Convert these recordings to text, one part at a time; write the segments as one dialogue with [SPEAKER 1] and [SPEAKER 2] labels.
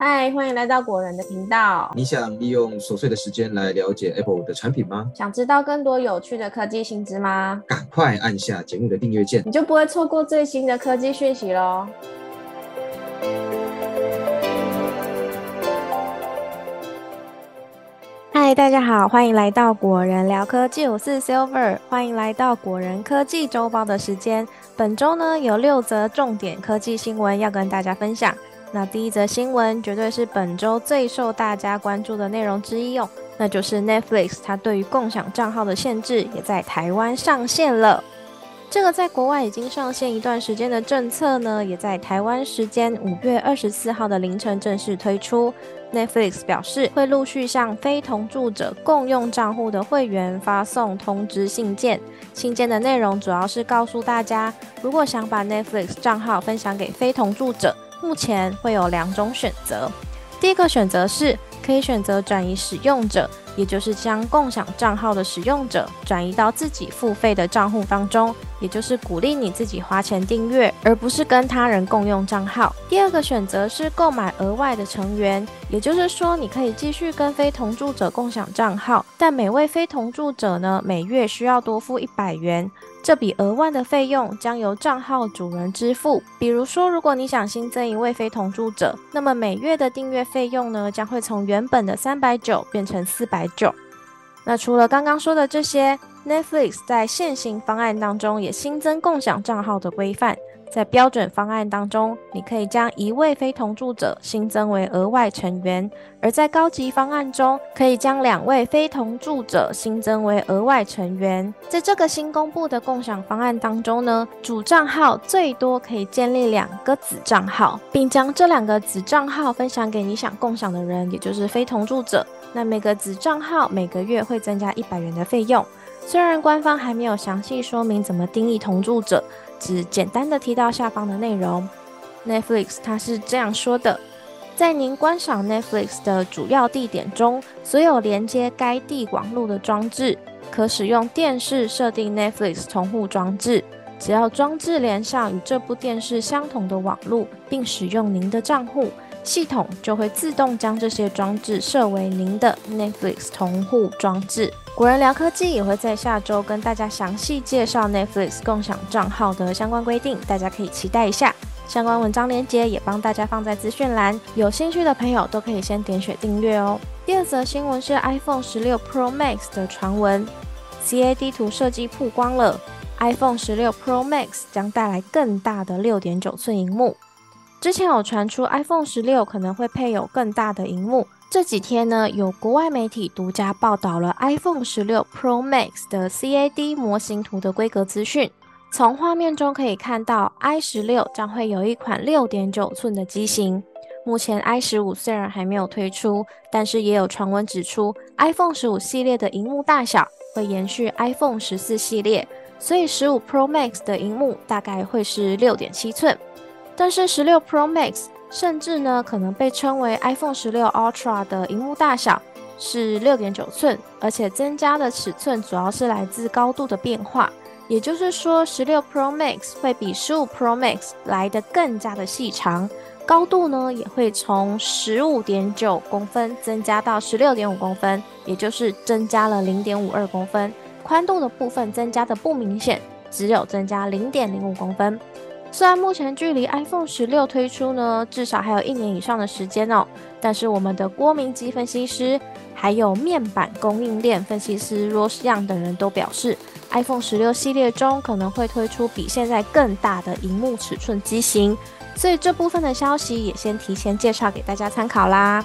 [SPEAKER 1] 嗨，欢迎来到果仁的频道。
[SPEAKER 2] 你想利用琐碎的时间来了解 Apple 的产品吗？
[SPEAKER 1] 想知道更多有趣的科技新知吗？
[SPEAKER 2] 赶快按下节目的订阅键，
[SPEAKER 1] 你就不会错过最新的科技讯息喽。嗨，大家好，欢迎来到果仁聊科技，我是 Silver，欢迎来到果仁科技周报的时间。本周呢有六则重点科技新闻要跟大家分享。那第一则新闻绝对是本周最受大家关注的内容之一哦，那就是 Netflix 它对于共享账号的限制也在台湾上线了。这个在国外已经上线一段时间的政策呢，也在台湾时间五月二十四号的凌晨正式推出。Netflix 表示会陆续向非同住者共用账户的会员发送通知信件，信件的内容主要是告诉大家，如果想把 Netflix 账号分享给非同住者。目前会有两种选择，第一个选择是可以选择转移使用者，也就是将共享账号的使用者转移到自己付费的账户当中，也就是鼓励你自己花钱订阅，而不是跟他人共用账号。第二个选择是购买额外的成员，也就是说你可以继续跟非同住者共享账号，但每位非同住者呢每月需要多付一百元。这笔额外的费用将由账号主人支付。比如说，如果你想新增一位非同住者，那么每月的订阅费用呢，将会从原本的三百九变成四百九。那除了刚刚说的这些，Netflix 在现行方案当中也新增共享账号的规范。在标准方案当中，你可以将一位非同住者新增为额外成员；而在高级方案中，可以将两位非同住者新增为额外成员。在这个新公布的共享方案当中呢，主账号最多可以建立两个子账号，并将这两个子账号分享给你想共享的人，也就是非同住者。那每个子账号每个月会增加一百元的费用。虽然官方还没有详细说明怎么定义同住者。只简单的提到下方的内容，Netflix 它是这样说的：在您观赏 Netflix 的主要地点中，所有连接该地网络的装置，可使用电视设定 Netflix 同户装置。只要装置连上与这部电视相同的网络，并使用您的账户，系统就会自动将这些装置设为您的 Netflix 同户装置。果仁聊科技也会在下周跟大家详细介绍 Netflix 共享账号的相关规定，大家可以期待一下。相关文章链接也帮大家放在资讯栏，有兴趣的朋友都可以先点选订阅哦。第二则新闻是 iPhone 十六 Pro Max 的传闻，CAD 图设计曝光了，iPhone 十六 Pro Max 将带来更大的六点九寸荧幕。之前有传出 iPhone 十六可能会配有更大的荧幕。这几天呢，有国外媒体独家报道了 iPhone 十六 Pro Max 的 CAD 模型图的规格资讯。从画面中可以看到，i 十六将会有一款六点九寸的机型。目前 i 十五虽然还没有推出，但是也有传闻指出，iPhone 十五系列的荧幕大小会延续 iPhone 十四系列，所以十五 Pro Max 的荧幕大概会是六点七寸。但是十六 Pro Max 甚至呢，可能被称为 iPhone 十六 Ultra 的荧幕大小是六点九寸，而且增加的尺寸主要是来自高度的变化。也就是说，十六 Pro Max 会比十五 Pro Max 来的更加的细长，高度呢也会从十五点九公分增加到十六点五公分，也就是增加了零点五二公分。宽度的部分增加的不明显，只有增加零点零五公分。虽然目前距离 iPhone 十六推出呢，至少还有一年以上的时间哦，但是我们的郭明基分析师，还有面板供应链分析师 Rose Young 等人都表示，iPhone 十六系列中可能会推出比现在更大的荧幕尺寸机型，所以这部分的消息也先提前介绍给大家参考啦。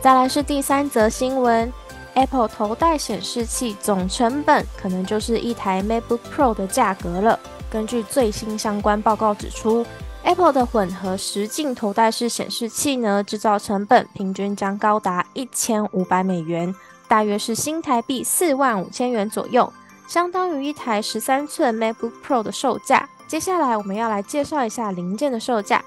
[SPEAKER 1] 再来是第三则新闻，Apple 头戴显示器总成本可能就是一台 MacBook Pro 的价格了。根据最新相关报告指出，Apple 的混合实镜头戴式显示器呢，制造成本平均将高达一千五百美元，大约是新台币四万五千元左右，相当于一台十三寸 MacBook Pro 的售价。接下来我们要来介绍一下零件的售价。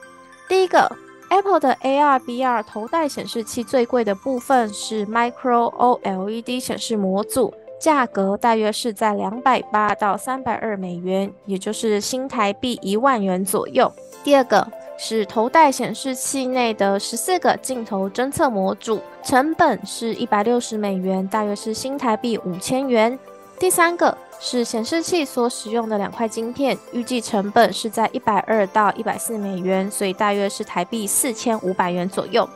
[SPEAKER 1] 第一个，Apple 的 AR/VR 头戴显示器最贵的部分是 Micro OLED 显示模组。价格大约是在两百八到三百二美元，也就是新台币一万元左右。第二个是头戴显示器内的十四个镜头侦测模组，成本是一百六十美元，大约是新台币五千元。第三个是显示器所使用的两块晶片，预计成本是在一百二到一百四美元，所以大约是台币四千五百元左右。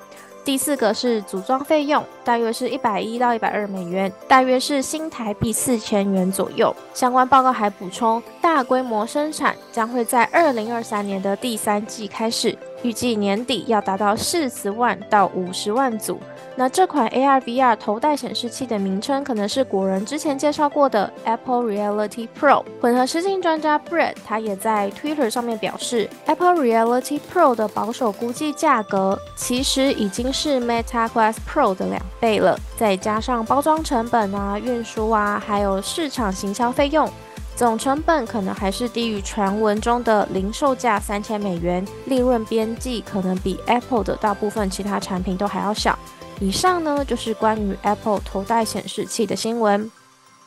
[SPEAKER 1] 第四个是组装费用，大约是一百一到一百二美元，大约是新台币四千元左右。相关报告还补充，大规模生产将会在二零二三年的第三季开始，预计年底要达到四十万到五十万组。那这款 AR/VR 头戴显示器的名称可能是果仁之前介绍过的 Apple Reality Pro。混合实境专家 Brett 他也在 Twitter 上面表示，Apple Reality Pro 的保守估计价格其实已经是 Meta Quest Pro 的两倍了，再加上包装成本啊、运输啊，还有市场行销费用，总成本可能还是低于传闻中的零售价三千美元，利润边际可能比 Apple 的大部分其他产品都还要小。以上呢就是关于 Apple 头戴显示器的新闻。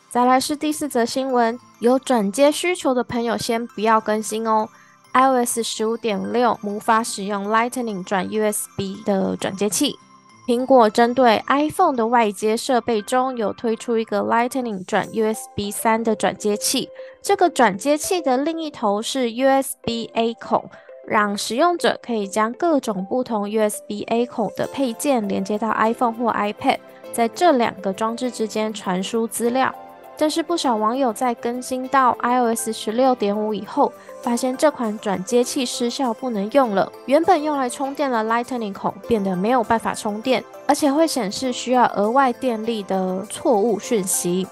[SPEAKER 1] 再来是第四则新闻，有转接需求的朋友先不要更新哦。iOS 十五点六无法使用 Lightning 转 USB 的转接器。苹果针对 iPhone 的外接设备中有推出一个 Lightning 转 USB 三的转接器，这个转接器的另一头是 USB A 孔。让使用者可以将各种不同 USB-A 孔的配件连接到 iPhone 或 iPad，在这两个装置之间传输资料。但是不少网友在更新到 iOS 十六点五以后，发现这款转接器失效，不能用了。原本用来充电的 Lightning 孔变得没有办法充电，而且会显示需要额外电力的错误讯息。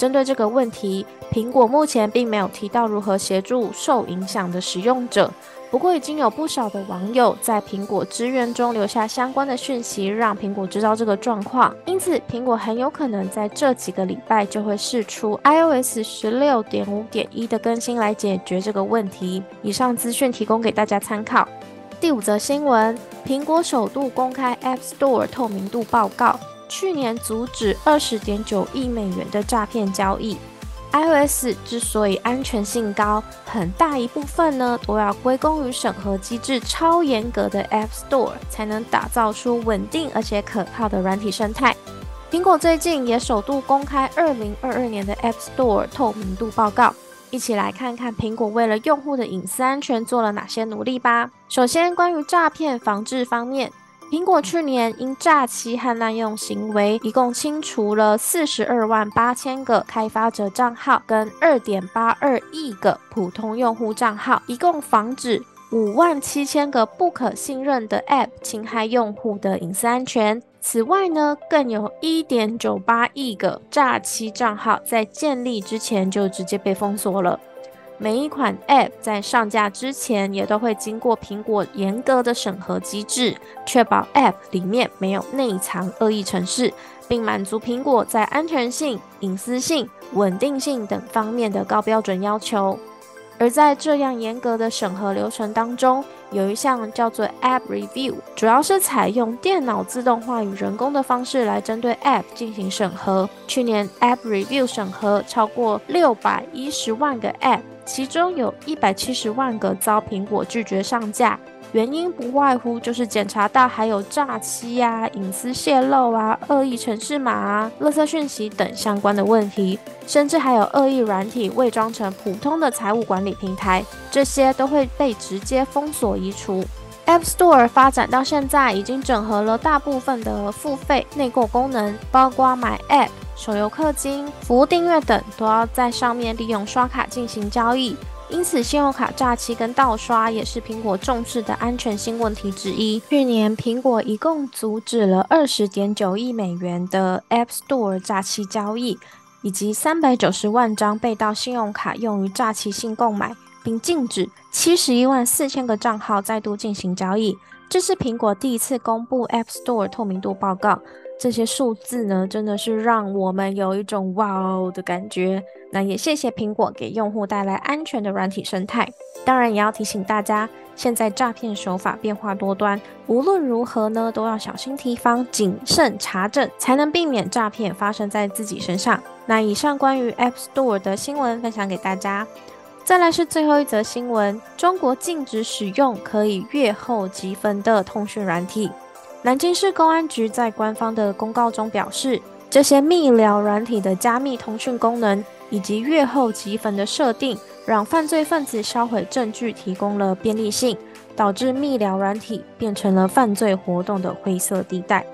[SPEAKER 1] 针对这个问题，苹果目前并没有提到如何协助受影响的使用者。不过，已经有不少的网友在苹果资源中留下相关的讯息，让苹果知道这个状况。因此，苹果很有可能在这几个礼拜就会试出 iOS 十六点五点一的更新来解决这个问题。以上资讯提供给大家参考。第五则新闻：苹果首度公开 App Store 透明度报告，去年阻止二十点九亿美元的诈骗交易。iOS 之所以安全性高，很大一部分呢都要归功于审核机制超严格的 App Store，才能打造出稳定而且可靠的软体生态。苹果最近也首度公开2022年的 App Store 透明度报告，一起来看看苹果为了用户的隐私安全做了哪些努力吧。首先，关于诈骗防治方面。苹果去年因诈欺和滥用行为，一共清除了四十二万八千个开发者账号，跟二点八二亿个普通用户账号，一共防止五万七千个不可信任的 App 侵害用户的隐私安全。此外呢，更有一点九八亿个诈欺账号在建立之前就直接被封锁了。每一款 App 在上架之前，也都会经过苹果严格的审核机制，确保 App 里面没有内藏恶意程式，并满足苹果在安全性、隐私性、稳定性等方面的高标准要求。而在这样严格的审核流程当中，有一项叫做 App Review，主要是采用电脑自动化与人工的方式来针对 App 进行审核。去年 App Review 审核超过六百一十万个 App。其中有一百七十万个遭苹果拒绝上架，原因不外乎就是检查到还有诈欺啊、隐私泄露啊、恶意程式码啊、垃圾讯息等相关的问题，甚至还有恶意软体伪装成普通的财务管理平台，这些都会被直接封锁移除。App Store 发展到现在，已经整合了大部分的付费内购功能，包括买 App。手游氪金、服务订阅等都要在上面利用刷卡进行交易，因此信用卡诈欺跟盗刷也是苹果重视的安全性问题之一。去年苹果一共阻止了二十点九亿美元的 App Store 诈欺交易，以及三百九十万张被盗信用卡用于诈欺性购买，并禁止七十一万四千个账号再度进行交易。这是苹果第一次公布 App Store 透明度报告。这些数字呢，真的是让我们有一种哇哦的感觉。那也谢谢苹果给用户带来安全的软体生态。当然，也要提醒大家，现在诈骗手法变化多端，无论如何呢，都要小心提防，谨慎查证，才能避免诈骗发生在自己身上。那以上关于 App Store 的新闻分享给大家。再来是最后一则新闻：中国禁止使用可以阅后即焚的通讯软体。南京市公安局在官方的公告中表示，这些密聊软体的加密通讯功能以及阅后即焚的设定，让犯罪分子销毁证据提供了便利性，导致密聊软体变成了犯罪活动的灰色地带。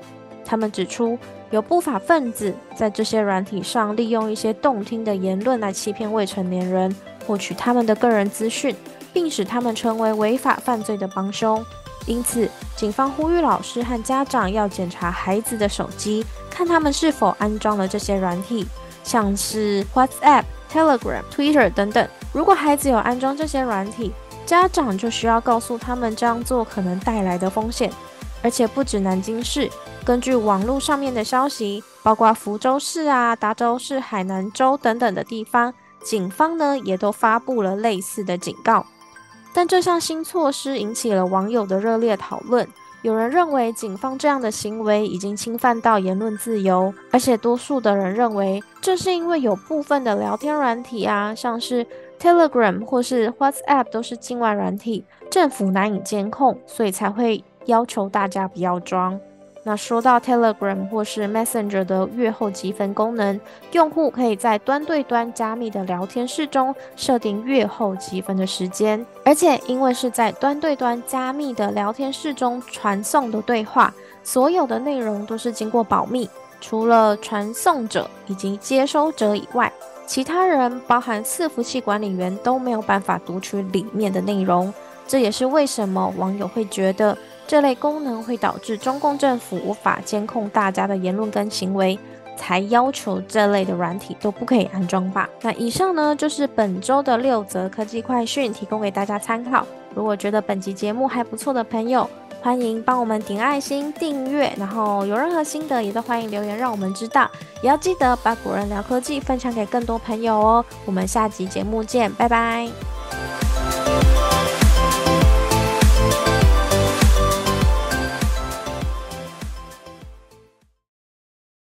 [SPEAKER 1] 他们指出，有不法分子在这些软体上利用一些动听的言论来欺骗未成年人。获取他们的个人资讯，并使他们成为违法犯罪的帮凶。因此，警方呼吁老师和家长要检查孩子的手机，看他们是否安装了这些软体，像是 WhatsApp、Telegram、Twitter 等等。如果孩子有安装这些软体，家长就需要告诉他们这样做可能带来的风险。而且不止南京市，根据网络上面的消息，包括福州市啊、达州市、海南州等等的地方。警方呢也都发布了类似的警告，但这项新措施引起了网友的热烈讨论。有人认为警方这样的行为已经侵犯到言论自由，而且多数的人认为这是因为有部分的聊天软体啊，像是 Telegram 或是 WhatsApp 都是境外软体，政府难以监控，所以才会要求大家不要装。那说到 Telegram 或是 Messenger 的阅后即焚功能，用户可以在端对端加密的聊天室中设定阅后即焚的时间，而且因为是在端对端加密的聊天室中传送的对话，所有的内容都是经过保密，除了传送者以及接收者以外，其他人包含伺服器管理员都没有办法读取里面的内容。这也是为什么网友会觉得。这类功能会导致中共政府无法监控大家的言论跟行为，才要求这类的软体都不可以安装吧。那以上呢就是本周的六则科技快讯，提供给大家参考。如果觉得本集节目还不错的朋友，欢迎帮我们点爱心、订阅，然后有任何心得也都欢迎留言让我们知道。也要记得把古人聊科技分享给更多朋友哦。我们下集节目见，拜拜。